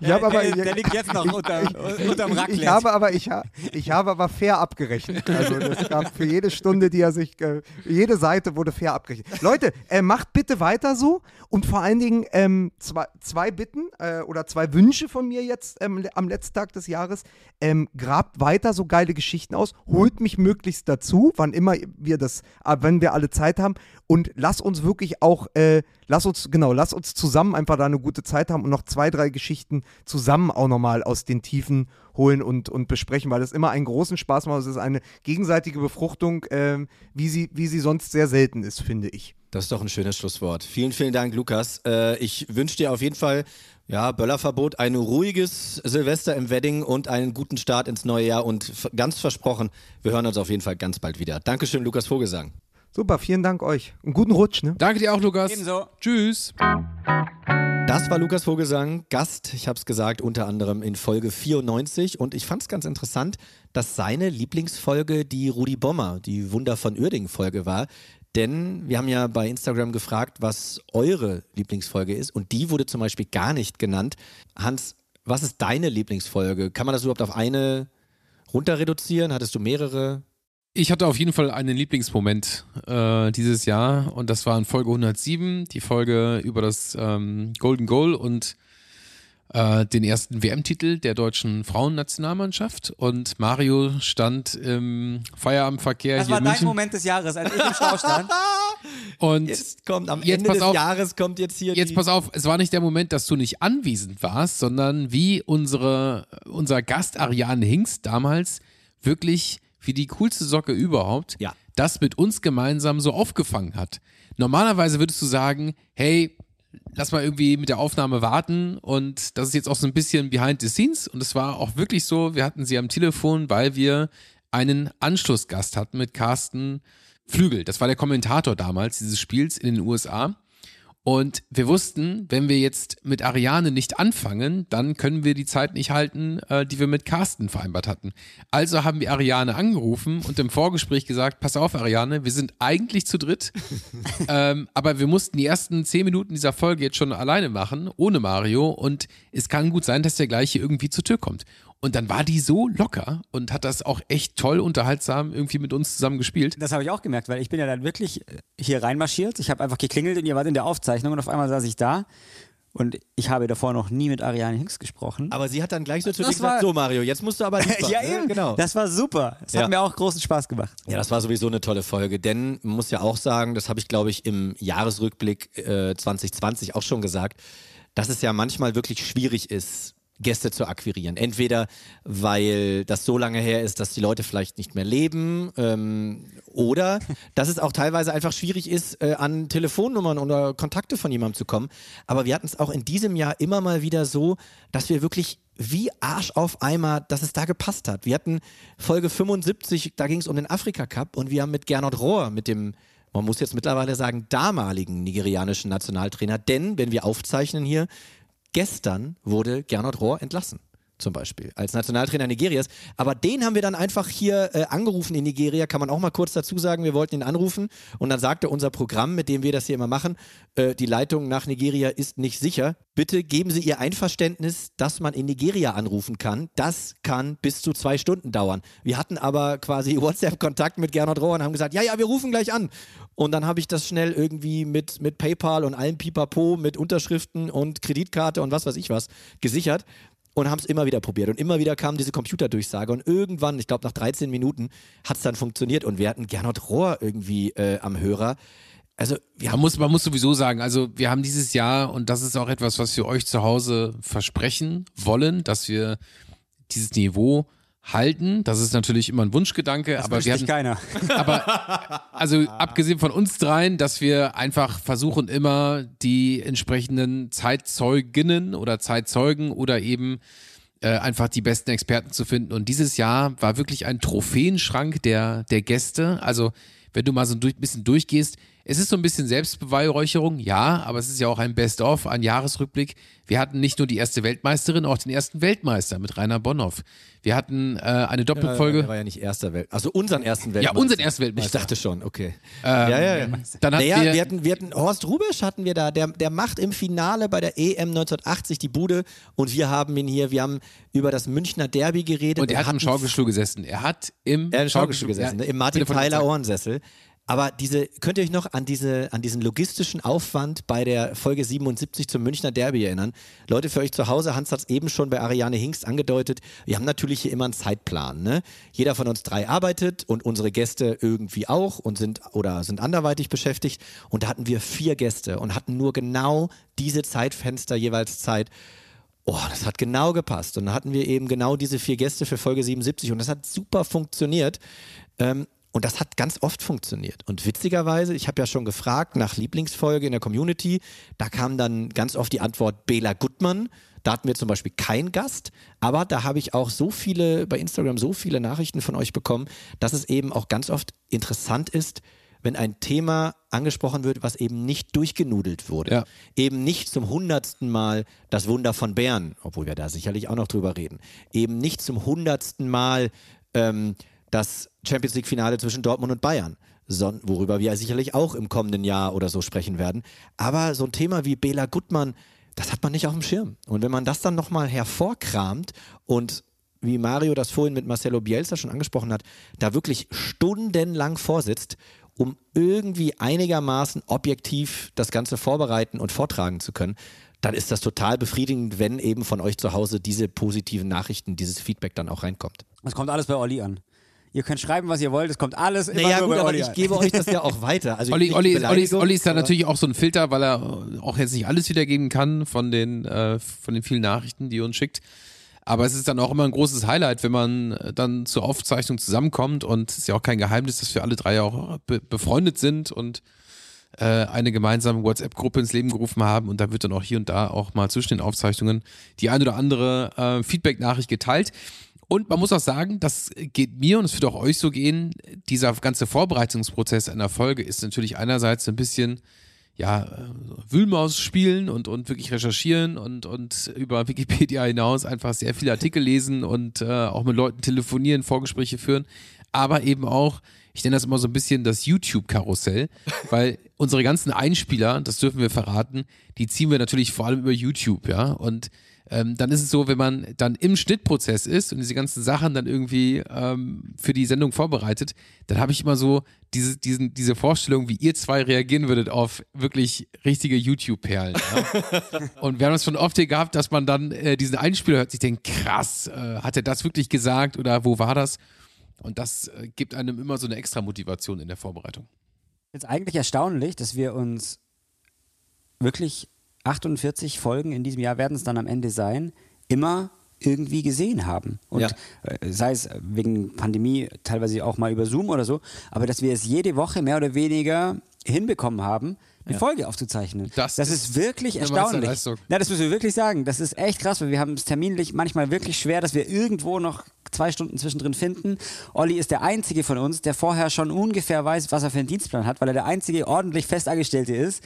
Ich habe aber, der, der liegt jetzt noch unter, unterm ich, Raclette. ich habe aber, ich, ich habe aber fair abgerechnet. Also das gab für jede Stunde, die er sich, äh, jede Seite wurde fair abgerechnet. Leute, äh, macht bitte weiter so und vor allen Dingen ähm, zwei, zwei Bitten äh, oder zwei Wünsche von mir jetzt ähm, am letzten Tag des Jahres. Ähm, grabt weiter so geile Geschichten aus, holt mich möglichst dazu, wann immer wir das, äh, wenn wir alle Zeit haben und lass uns wirklich auch, äh, lass uns, genau, lass uns zusammen einfach da eine gute Zeit haben und noch zwei, drei Geschichten zusammen auch nochmal aus den Tiefen holen und, und besprechen, weil es immer einen großen Spaß macht. Es ist eine gegenseitige Befruchtung, ähm, wie, sie, wie sie sonst sehr selten ist, finde ich. Das ist doch ein schönes Schlusswort. Vielen, vielen Dank, Lukas. Äh, ich wünsche dir auf jeden Fall, ja, Böllerverbot, ein ruhiges Silvester im Wedding und einen guten Start ins neue Jahr und ganz versprochen, wir hören uns auf jeden Fall ganz bald wieder. Dankeschön, Lukas Vogelsang. Super, vielen Dank euch. Einen guten Rutsch, ne? Danke dir auch, Lukas. Ebenso. Tschüss. Das war Lukas Vogelsang, Gast, ich habe es gesagt, unter anderem in Folge 94 und ich fand es ganz interessant, dass seine Lieblingsfolge die Rudi Bommer, die Wunder von Uerdingen Folge war, denn wir haben ja bei Instagram gefragt, was eure Lieblingsfolge ist und die wurde zum Beispiel gar nicht genannt. Hans, was ist deine Lieblingsfolge? Kann man das überhaupt auf eine runter reduzieren? Hattest du mehrere? Ich hatte auf jeden Fall einen Lieblingsmoment äh, dieses Jahr und das war in Folge 107, die Folge über das ähm, Golden Goal und äh, den ersten WM-Titel der deutschen Frauennationalmannschaft und Mario stand im Feierabendverkehr Das hier war in dein Moment des Jahres, als ich im Stau stand. und Jetzt kommt am Jetzt Ende des auf. Jahres kommt jetzt hier Jetzt pass auf, es war nicht der Moment, dass du nicht anwesend warst, sondern wie unsere, unser Gast Ariane Hingst damals wirklich wie die coolste Socke überhaupt Ja. das mit uns gemeinsam so aufgefangen hat. Normalerweise würdest du sagen, hey, lass mal irgendwie mit der Aufnahme warten und das ist jetzt auch so ein bisschen behind the scenes und es war auch wirklich so, wir hatten sie am Telefon, weil wir einen Anschlussgast hatten mit Carsten Flügel. Das war der Kommentator damals dieses Spiels in den USA. Und wir wussten, wenn wir jetzt mit Ariane nicht anfangen, dann können wir die Zeit nicht halten, äh, die wir mit Carsten vereinbart hatten. Also haben wir Ariane angerufen und im Vorgespräch gesagt, pass auf Ariane, wir sind eigentlich zu dritt, ähm, aber wir mussten die ersten zehn Minuten dieser Folge jetzt schon alleine machen, ohne Mario und es kann gut sein, dass der gleich hier irgendwie zur Tür kommt. Und dann war die so locker und hat das auch echt toll unterhaltsam irgendwie mit uns zusammen gespielt. Das habe ich auch gemerkt, weil ich bin ja dann wirklich hier reinmarschiert. Ich habe einfach geklingelt und ihr wart in der Aufzeichnung und auf einmal saß ich da. Und ich habe davor noch nie mit Ariane Hinks gesprochen. Aber sie hat dann gleich so zu dir Das war- gesagt, so Mario, jetzt musst du aber liefern, ja, ne? eben. genau. Das war super. Es Ja. hat mir auch großen Spaß gemacht. Ja, das war sowieso eine tolle Folge, denn man muss ja auch sagen, das habe ich glaube ich im Jahresrückblick äh, 2020 auch schon gesagt, dass es ja manchmal wirklich schwierig ist, Gäste zu akquirieren. Entweder weil das so lange her ist, dass die Leute vielleicht nicht mehr leben, ähm, oder dass es auch teilweise einfach schwierig ist, äh, an Telefonnummern oder Kontakte von jemandem zu kommen. Aber wir hatten es auch in diesem Jahr immer mal wieder so, dass wir wirklich wie Arsch auf Eimer, dass es da gepasst hat. Wir hatten Folge 75, da ging es um den Afrika Cup und wir haben mit Gernot Rohr, mit dem, man muss jetzt mittlerweile sagen, damaligen nigerianischen Nationaltrainer, denn wenn wir aufzeichnen hier, gestern wurde Gernot Rohr entlassen. Zum Beispiel, als Nationaltrainer Nigerias. Aber den haben wir dann einfach hier äh, angerufen in Nigeria, kann man auch mal kurz dazu sagen. Wir wollten ihn anrufen und dann sagte unser Programm, mit dem wir das hier immer machen, äh, die Leitung nach Nigeria ist nicht sicher. Bitte geben Sie Ihr Einverständnis, dass man in Nigeria anrufen kann. Das kann bis zu zwei Stunden dauern. Wir hatten aber quasi WhatsApp-Kontakt mit Gernot Rohr und haben gesagt, ja, ja, wir rufen gleich an. Und dann habe ich das schnell irgendwie mit, mit PayPal und allem Pipapo, mit Unterschriften und Kreditkarte und was weiß ich was gesichert und haben es immer wieder probiert. Und immer wieder kam diese Computerdurchsage. Und irgendwann, ich glaube nach 13 Minuten, hat es dann funktioniert. Und wir hatten Gernot Rohr irgendwie äh, am Hörer. Also Man muss, man muss sowieso sagen, also wir haben dieses Jahr, und das ist auch etwas, was wir euch zu Hause versprechen wollen, dass wir dieses Niveau halten. Das ist natürlich immer ein Wunschgedanke, Das aber wir hatten, keiner. aber also abgesehen von uns dreien, dass wir einfach versuchen immer die entsprechenden Zeitzeuginnen oder Zeitzeugen oder eben äh, einfach die besten Experten zu finden. Und dieses Jahr war wirklich ein Trophäenschrank der, der Gäste. Also wenn du mal so ein durch, bisschen durchgehst, es ist so ein bisschen Selbstbeweihräucherung, ja, aber es ist ja auch ein Best-of, ein Jahresrückblick. Wir hatten nicht nur die erste Weltmeisterin, auch den ersten Weltmeister mit Rainer Bonhoff. Wir hatten äh, eine Doppelfolge. Er war ja nicht erster Welt. Also unseren ersten Weltmeister. Ja, unseren ersten Weltmeister. Ich dachte schon, okay. Ähm, ja, ja, ja. Dann hatten Naja, wir, wir, hatten, wir hatten Horst Rubisch hatten wir da, der, der macht im Finale bei der EM 1980 die Bude und wir haben ihn hier, wir haben über das Münchner Derby geredet. und er hat im Schaukelstuhl gesessen. Er hat im Er hat im Schaukelstuhl gesessen, ne? im Martin der- Ohrensessel. Aber diese, könnt ihr euch noch an, diese, an diesen logistischen Aufwand bei der Folge 77 zum Münchner Derby erinnern? Leute, für euch zu Hause, Hans hat es eben schon bei Ariane Hingst angedeutet, wir haben natürlich hier immer einen Zeitplan. Ne? Jeder von uns drei arbeitet und unsere Gäste irgendwie auch und sind oder sind anderweitig beschäftigt. Und da hatten wir vier Gäste und hatten nur genau diese Zeitfenster jeweils Zeit. Oh, das hat genau gepasst. Und dann hatten wir eben genau diese vier Gäste für Folge 77 und das hat super funktioniert. Ähm, und das hat ganz oft funktioniert. Und witzigerweise, ich habe ja schon gefragt nach Lieblingsfolge in der Community, da kam dann ganz oft die Antwort Bela Gutmann. Da hatten wir zum Beispiel keinen Gast, aber da habe ich auch so viele, bei Instagram so viele Nachrichten von euch bekommen, dass es eben auch ganz oft interessant ist, wenn ein Thema angesprochen wird, was eben nicht durchgenudelt wurde. Ja. Eben nicht zum hundertsten Mal das Wunder von Bern, obwohl wir da sicherlich auch noch drüber reden. Eben nicht zum hundertsten Mal ähm, das Champions League-Finale zwischen Dortmund und Bayern, worüber wir sicherlich auch im kommenden Jahr oder so sprechen werden. Aber so ein Thema wie Bela Gutmann, das hat man nicht auf dem Schirm. Und wenn man das dann nochmal hervorkramt und wie Mario das vorhin mit Marcelo Bielsa schon angesprochen hat, da wirklich stundenlang vorsitzt, um irgendwie einigermaßen objektiv das Ganze vorbereiten und vortragen zu können, dann ist das total befriedigend, wenn eben von euch zu Hause diese positiven Nachrichten, dieses Feedback dann auch reinkommt. Es kommt alles bei Olli an. Ihr könnt schreiben, was ihr wollt, es kommt alles immer Naja nur gut, bei aber Olli ich an. gebe euch das ja auch weiter. Also Olli, Olli, Olli, Olli ist da aber- natürlich auch so ein Filter, weil er auch jetzt nicht alles wiedergeben kann von den, äh, von den vielen Nachrichten, die er uns schickt. Aber es ist dann auch immer ein großes Highlight, wenn man äh, dann zur Aufzeichnung zusammenkommt und es ist ja auch kein Geheimnis, dass wir alle drei auch be befreundet sind und äh, eine gemeinsame WhatsApp-Gruppe ins Leben gerufen haben und da wird dann auch hier und da auch mal zwischen den Aufzeichnungen die ein oder andere äh, Feedback-Nachricht geteilt. Und man muss auch sagen, das geht mir und es wird auch euch so gehen, dieser ganze Vorbereitungsprozess einer Folge ist natürlich einerseits ein bisschen ja, äh, Wühlmaus spielen und, und wirklich recherchieren und, und über Wikipedia hinaus einfach sehr viele Artikel lesen und äh, auch mit Leuten telefonieren, Vorgespräche führen, aber eben auch, ich nenne das immer so ein bisschen das YouTube-Karussell, weil unsere ganzen Einspieler, das dürfen wir verraten, die ziehen wir natürlich vor allem über YouTube, ja, und ähm, dann ist es so, wenn man dann im Schnittprozess ist und diese ganzen Sachen dann irgendwie ähm, für die Sendung vorbereitet, dann habe ich immer so diese, diesen, diese Vorstellung, wie ihr zwei reagieren würdet auf wirklich richtige YouTube-Perlen. Ja? und wir haben das schon oft hier gehabt, dass man dann äh, diesen Einspieler hört, sich denkt, krass, äh, hat er das wirklich gesagt oder wo war das? Und das äh, gibt einem immer so eine extra Motivation in der Vorbereitung. Jetzt eigentlich erstaunlich, dass wir uns wirklich 48 Folgen in diesem Jahr werden es dann am Ende sein, immer irgendwie gesehen haben. Und Ja. äh, sei es wegen Pandemie, teilweise auch mal über Zoom oder so, aber dass wir es jede Woche mehr oder weniger hinbekommen haben, eine Folge aufzuzeichnen. Das ist, ist wirklich erstaunlich. Ja, das müssen wir wirklich sagen. Das ist echt krass, weil wir haben es terminlich manchmal wirklich schwer, dass wir irgendwo noch zwei Stunden zwischendrin finden. Olli ist der Einzige von uns, der vorher schon ungefähr weiß, was er für einen Dienstplan hat, weil er der einzige ordentlich Festangestellte ist.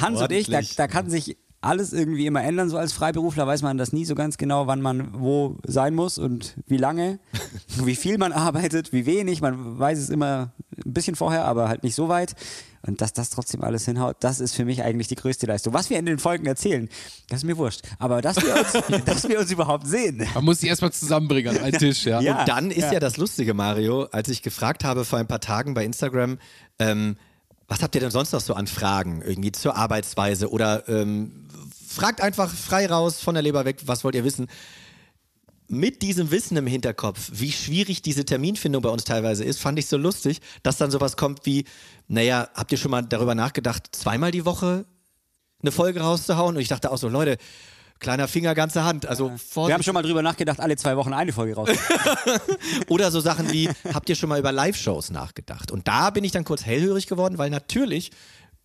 Hans und ich, da, da kann sich alles irgendwie immer ändern. So als Freiberufler weiß man das nie so ganz genau, wann man wo sein muss und wie lange, wie viel man arbeitet, wie wenig. Man weiß es immer ein bisschen vorher, aber halt nicht so weit. Und dass das trotzdem alles hinhaut, das ist für mich eigentlich die größte Leistung. Was wir in den Folgen erzählen, das ist mir wurscht. Aber dass wir uns, dass wir uns überhaupt sehen. Man muss die erstmal zusammenbringen an einen Tisch, ja. Ja. Und dann ist ja. ja. das Lustige, Mario, als ich gefragt habe vor ein paar Tagen bei Instagram, ähm, was habt ihr denn sonst noch so an Fragen irgendwie zur Arbeitsweise oder ähm, fragt einfach frei raus von der Leber weg, was wollt ihr wissen? Mit diesem Wissen im Hinterkopf, wie schwierig diese Terminfindung bei uns teilweise ist, fand ich so lustig, dass dann sowas kommt wie, naja, habt ihr schon mal darüber nachgedacht, zweimal die Woche eine Folge rauszuhauen? Und ich dachte auch so, Leute, kleiner Finger, ganze Hand. Also Wir haben Vorsicht. schon mal drüber nachgedacht, alle zwei Wochen eine Folge raus. Oder so Sachen wie, habt ihr schon mal über Live-Shows nachgedacht? Und da bin ich dann kurz hellhörig geworden, weil natürlich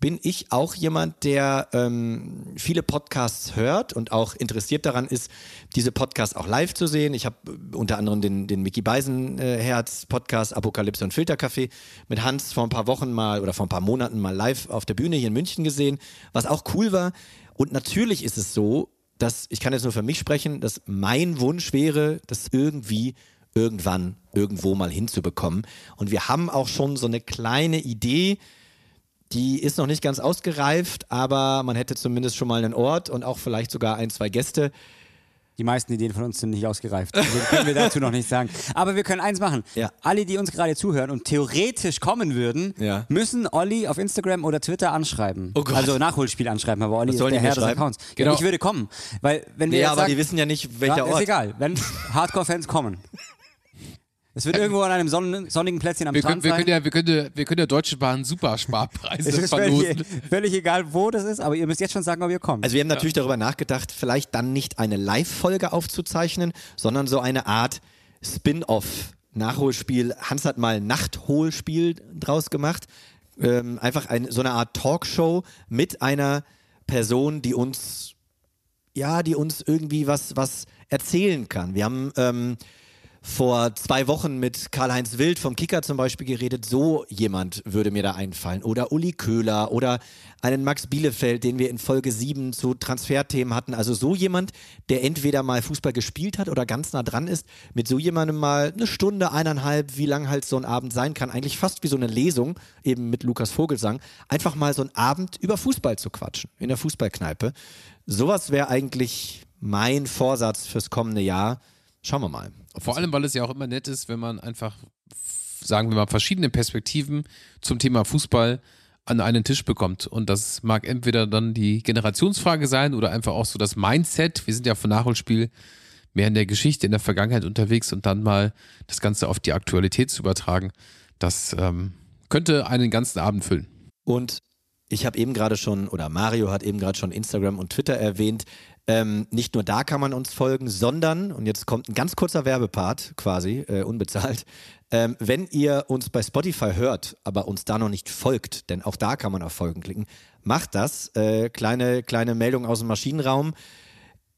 bin ich auch jemand, der ähm, viele Podcasts hört und auch interessiert daran ist, diese Podcasts auch live zu sehen. Ich habe äh, unter anderem den, den Mickey Beisenherz Podcast Apokalypse und Filterkaffee mit Hans vor ein paar Wochen mal oder vor ein paar Monaten mal live auf der Bühne hier in München gesehen, was auch cool war. Und natürlich ist es so, dass ich kann jetzt nur für mich sprechen, dass mein Wunsch wäre, das irgendwie irgendwann irgendwo mal hinzubekommen. Und wir haben auch schon so eine kleine Idee, die ist noch nicht ganz ausgereift, aber man hätte zumindest schon mal einen Ort und auch vielleicht sogar ein, zwei Gäste. Die meisten Ideen von uns sind nicht ausgereift. Deswegen können wir dazu noch nichts sagen. Aber wir können eins machen. Ja. Alle, die uns gerade zuhören und theoretisch kommen würden, Ja. müssen Olli auf Instagram oder Twitter anschreiben. Oh Gott. Also Nachholspiel anschreiben, aber Olli ist der Herr des? Accounts. Genau. Ja, ich würde kommen. Weil, wenn wir Nee, jetzt aber sagen, die wissen ja nicht, welcher ja, ist Ort. egal. Wenn Hardcore-Fans kommen. Es wird irgendwo an einem sonnen, sonnigen Plätzchen am Wir können, Strand wir, sein. können ja, wir, können, ja- wir können der Deutsche Bahn super Sparpreise es ist völlig, völlig egal, wo das ist, aber ihr müsst jetzt schon sagen, ob ihr kommt. Also wir haben natürlich darüber nachgedacht, vielleicht dann nicht eine Live-Folge aufzuzeichnen, sondern so eine Art Spin-off. Nachholspiel. Hans hat mal ein Nachtholspiel draus gemacht. Ähm, einfach ein, so eine Art Talkshow mit einer Person, die uns, ja, die uns irgendwie was, was erzählen kann. Wir haben ähm, vor zwei Wochen mit Karl-Heinz Wild vom Kicker zum Beispiel geredet. So jemand würde mir da einfallen. Oder Uli Köhler oder einen Max Bielefeld, den wir in Folge 7 zu Transferthemen hatten. Also so jemand, der entweder mal Fußball gespielt hat oder ganz nah dran ist, mit so jemandem mal eine Stunde, eineinhalb, wie lang halt so ein Abend sein kann. Eigentlich fast wie so eine Lesung, eben mit Lukas Vogelsang. Einfach mal so einen Abend über Fußball zu quatschen, in der Fußballkneipe. Sowas wäre eigentlich mein Vorsatz fürs kommende Jahr. Schauen wir mal. Vor allem, weil es ja auch immer nett ist, wenn man einfach, sagen wir mal, verschiedene Perspektiven zum Thema Fußball an einen Tisch bekommt. Und das mag entweder dann die Generationsfrage sein oder einfach auch so das Mindset. Wir sind ja von Nachholspiel mehr in der Geschichte, in der Vergangenheit unterwegs und dann mal das Ganze auf die Aktualität zu übertragen. Das ähm, könnte einen ganzen Abend füllen. Und ich habe eben gerade schon, oder Mario hat eben gerade schon Instagram und Twitter erwähnt. Ähm, nicht nur da kann man uns folgen, sondern, und jetzt kommt ein ganz kurzer Werbepart quasi, äh, unbezahlt, ähm, wenn ihr uns bei Spotify hört, aber uns da noch nicht folgt, denn auch da kann man auf Folgen klicken, macht das. Äh, kleine, kleine Meldung aus dem Maschinenraum.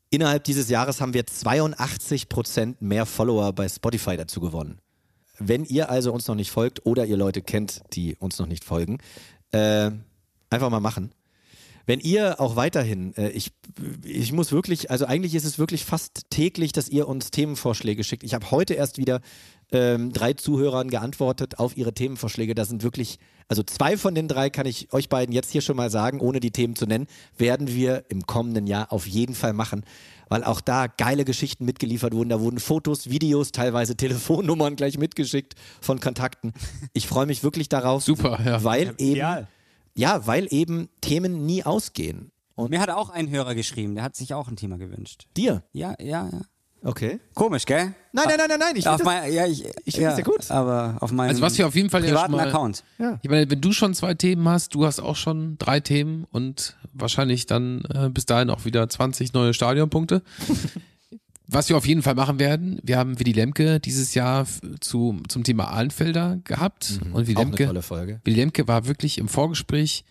Innerhalb dieses Jahres haben wir 82 Prozent mehr Follower bei Spotify dazu gewonnen. Wenn ihr also uns noch nicht folgt oder ihr Leute kennt, die uns noch nicht folgen, äh, einfach mal machen. Wenn ihr auch weiterhin, äh, ich, ich muss wirklich, also eigentlich ist es wirklich fast täglich, dass ihr uns Themenvorschläge schickt. Ich habe heute erst wieder ähm, drei Zuhörern geantwortet auf ihre Themenvorschläge. Da sind wirklich, also zwei von den drei kann ich euch beiden jetzt hier schon mal sagen, ohne die Themen zu nennen, werden wir im kommenden Jahr auf jeden Fall machen, weil auch da geile Geschichten mitgeliefert wurden. Da wurden Fotos, Videos, teilweise Telefonnummern gleich mitgeschickt von Kontakten. Ich freue mich wirklich darauf, Super, ja. weil eben Ideal. Ja, weil eben Themen nie ausgehen. Und Mir hat auch ein Hörer geschrieben, der hat sich auch ein Thema gewünscht. dir? Ja, ja, ja. Okay. Komisch, gell? Nein, nein, nein, nein, nein. Ich auf das, mein, ja, ich, ich find ja, ja gut. Aber auf meinem Also was wir auf jeden Fall ja privaten mal- Account. Ich meine, wenn du schon zwei Themen hast, du hast auch schon drei Themen und wahrscheinlich dann äh, bis dahin auch wieder 20 neue Stadionpunkte. Was wir auf jeden Fall machen werden, wir haben Willy Lemke dieses Jahr zu, zum Thema Ahlenfelder gehabt. Und Willy Mhm. auch eine Lemke, tolle Folge. Willy Lemke war wirklich im Vorgespräch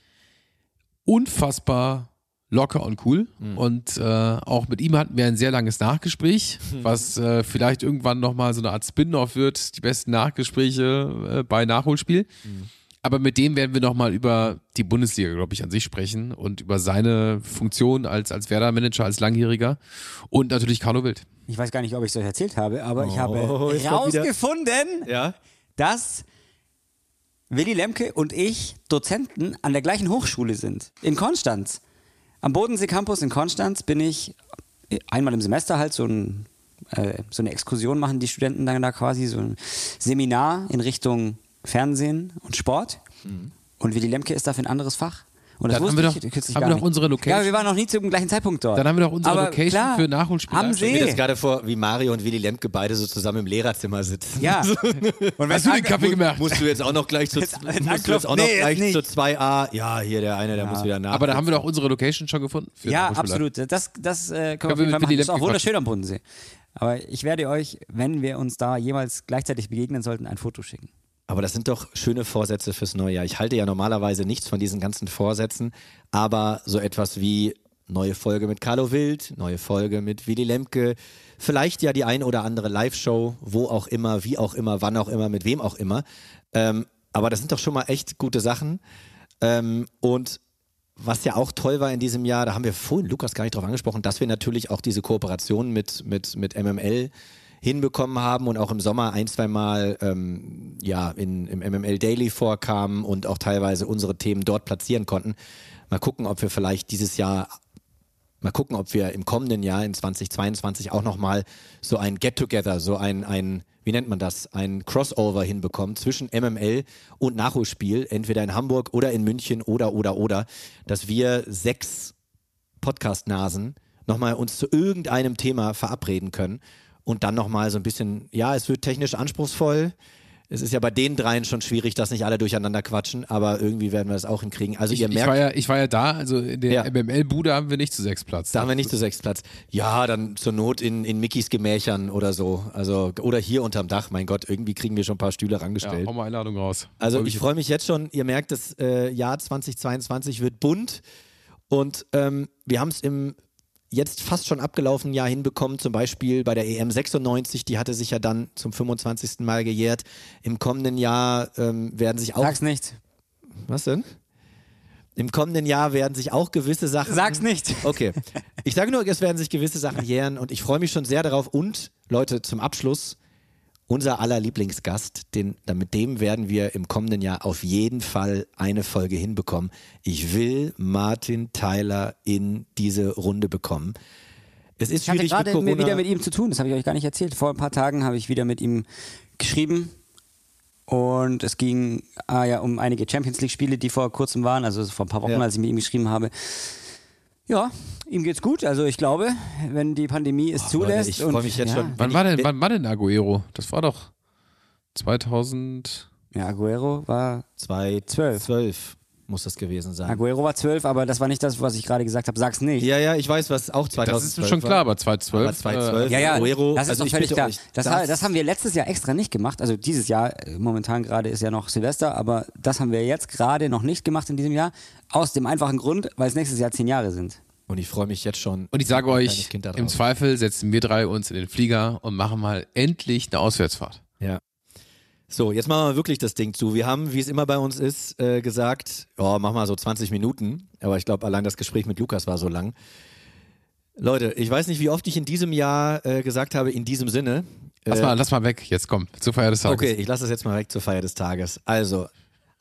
unfassbar locker und cool. Mhm. Und äh, auch mit ihm hatten wir ein sehr langes Nachgespräch, Mhm. was äh, vielleicht irgendwann nochmal so eine Art Spin-off wird, die besten Nachgespräche äh, bei Nachholspiel. Mhm. Aber mit dem werden wir nochmal über die Bundesliga, glaube ich, an sich sprechen und über seine Funktion als, als Werder-Manager, als Langjähriger und natürlich Carlo Wild. Ich weiß gar nicht, ob ich es euch erzählt habe, aber ich Oh, habe jetzt kommt wieder- rausgefunden, Ja? dass Willy Lemke und ich Dozenten an der gleichen Hochschule sind. In Konstanz. Am Bodensee Campus in Konstanz bin ich einmal im Semester halt so, ein, äh, so eine Exkursion machen die Studenten dann da quasi, so ein Seminar in Richtung Fernsehen und Sport. Und Willy Lemke ist dafür ein anderes Fach. Und das Dann haben wusste wir ich doch- haben gar wir doch nicht. unsere Location. Ja, wir waren noch nie zum gleichen Zeitpunkt dort. Dann haben wir doch unsere Aber Location klar, für Nachholspiele. Am eingestellt. Mir See. das gerade vor, wie Mario und Willy Lemke beide so zusammen im Lehrerzimmer sitzen. Ja. Und Hast du den Kaffee gemacht? Musst du jetzt auch noch gleich zu, Jetzt- musst jetzt du jetzt auch noch Nee, gleich zu 2a? Ja, hier der eine, der muss wieder nach. Aber da haben wir doch unsere Location schon gefunden. für Ja, absolut. Das, das äh, können wir Können auf jeden Fall machen. Das ist auch wunderschön am Bodensee. Aber ich werde euch, wenn wir uns da jemals gleichzeitig begegnen sollten, ein Foto schicken. Aber das sind doch schöne Vorsätze fürs neue Jahr. Ich halte ja normalerweise nichts von diesen ganzen Vorsätzen, aber so etwas wie neue Folge mit Carlo Wild, neue Folge mit Willy Lemke, vielleicht ja die ein oder andere Live-Show, wo auch immer, wie auch immer, wann auch immer, mit wem auch immer. Ähm, aber das sind doch schon mal echt gute Sachen. Ähm, und was ja auch toll war in diesem Jahr, da haben wir vorhin Lukas gar nicht drauf angesprochen, dass wir natürlich auch diese Kooperation mit, mit, mit MML hinbekommen haben und auch im Sommer ein, zwei Mal ähm, ja, in, im MML Daily vorkamen und auch teilweise unsere Themen dort platzieren konnten. Mal gucken, ob wir vielleicht dieses Jahr Mal gucken, ob wir im kommenden Jahr in 2022 auch nochmal so ein Get-Together, so ein, ein, wie nennt man das, ein Crossover hinbekommen zwischen MML und Nachholspiel, entweder in Hamburg oder in München oder, oder, oder, dass wir sechs Podcast-Nasen nochmal uns zu irgendeinem Thema verabreden können und dann nochmal so ein bisschen, ja, es wird technisch anspruchsvoll. Es ist ja bei den dreien schon schwierig, dass nicht alle durcheinander quatschen, aber irgendwie werden wir das auch hinkriegen. Also Ich, ihr ich, merkt, war ja, ich war ja da, also in der Ja. MML-Bude haben wir nicht zu sechs Platz. Da haben wir nicht zu sechs Platz. Ja, dann zur Not in, in Mickys Gemächern oder so. Also, oder hier unterm Dach. Mein Gott, irgendwie kriegen wir schon ein paar Stühle ja, rangestellt. hau mal Einladung raus. also ich freue mich jetzt schon. Ihr merkt, das äh, Jahr 2022 wird bunt. Und ähm, wir haben es im jetzt fast schon abgelaufenen Jahr hinbekommen, zum Beispiel bei der EM 96, die hatte sich ja dann zum 25. Mal gejährt. Im kommenden Jahr ähm, werden sich auch. Sag's nicht. Was denn? Im kommenden Jahr werden sich auch gewisse Sachen. Sag's nicht. Okay. Ich sage nur, es werden sich gewisse Sachen jähren und ich freue mich schon sehr darauf. Und Leute, zum Abschluss, unser aller Lieblingsgast, den, mit dem werden wir im kommenden Jahr auf jeden Fall eine Folge hinbekommen. Ich will Martin Tyler in diese Runde bekommen. Es ist Ich hatte schwierig mit gerade wieder mit ihm zu tun, das habe ich euch gar nicht erzählt. Vor ein paar Tagen habe ich wieder mit ihm geschrieben und es ging ah, ja, um einige Champions League-Spiele, die vor kurzem waren, also vor ein paar Wochen, Ja. als ich mit ihm geschrieben habe. Ja, ihm geht's gut. Also ich glaube, wenn die Pandemie es zulässt. ich und- freu mich jetzt ja, schon. Wann war denn, wann war denn Aguero? Das war doch 2000. Ja, Aguero war 2012 muss das gewesen sein. Aguero war zwölf, aber das war nicht das, was ich gerade gesagt habe. Sag's nicht. Ja, ja, ich weiß, was auch 2012 Das ist mir schon war. klar, aber 2012. Aber 2012 Ja, ja, Aguero, das ist also völlig klar. euch, Das, das- das haben wir letztes Jahr extra nicht gemacht. Also dieses Jahr, äh, momentan gerade ist ja noch Silvester, aber das haben wir jetzt gerade noch nicht gemacht in diesem Jahr. Aus dem einfachen Grund, weil es nächstes Jahr zehn Jahre sind. Und ich freue mich jetzt schon. Und ich sage euch, im. Zweifel setzen wir drei uns in den Flieger und machen mal endlich eine Auswärtsfahrt. Ja. So, jetzt machen wir wirklich das Ding zu. Wir haben, wie es immer bei uns ist, äh, gesagt, oh, mach mal so 20 Minuten. Aber ich glaube, allein das Gespräch mit Lukas war so lang. Leute, ich weiß nicht, wie oft ich in diesem Jahr äh, gesagt habe, in diesem Sinne. Lass, Äh, mal, lass mal weg, jetzt komm, zur Feier des Tages. Okay, ich lasse das jetzt mal weg zur Feier des Tages. Also,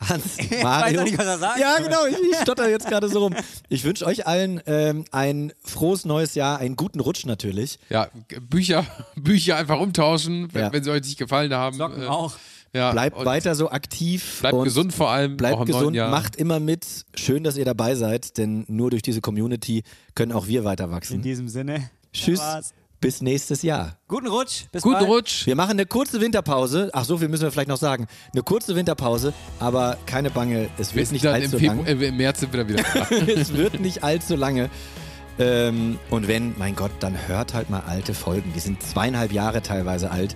Hans, weiß Mario. noch nicht, was er sagen ja, genau, ich, ich stotter jetzt gerade so rum. Ich wünsche euch allen ähm, ein frohes neues Jahr, einen guten Rutsch natürlich. Ja, Bücher, Bücher einfach umtauschen, wenn, Ja. wenn sie euch nicht gefallen haben. Socken Äh, auch. Ja, Bleibt weiter so aktiv. Bleibt und gesund vor allem. auch Bleibt im gesund, neuen Jahr. macht immer mit. Schön, dass ihr dabei seid, denn nur durch diese Community können auch wir weiter In wachsen. diesem Sinne. Tschüss, bis nächstes Jahr. Guten Rutsch. Bis Guten bald. Rutsch. Wir machen eine kurze Winterpause. Ach so, viel müssen wir vielleicht noch sagen. Eine kurze Winterpause, aber keine Bange, es Wir wird nicht im, allzu Februar, lang. äh, im März sind wir dann wieder da. es wird nicht allzu lange. Ähm, und wenn, mein Gott, dann hört halt mal alte Folgen. Die sind zweieinhalb Jahre teilweise alt.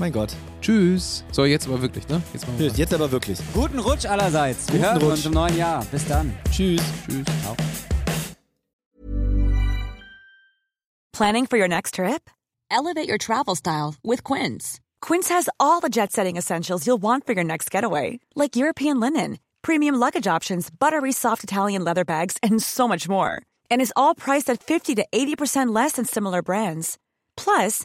Mein Gott. Tschüss. So, jetzt aber wirklich, ne? Jetzt machen wir Tschüss, jetzt aber wirklich. Guten Rutsch allerseits. Wir Guten hören Rutsch. uns im neuen Jahr. Bis dann. Tschüss. Tschüss. Ciao. Planning for your next trip? Elevate your travel style with Quince. Quince has all the jet setting essentials you'll want for your next getaway, like European linen, premium luggage options, buttery soft Italian leather bags, and so much more. And is all priced at 50 to 80% less than similar brands. Plus,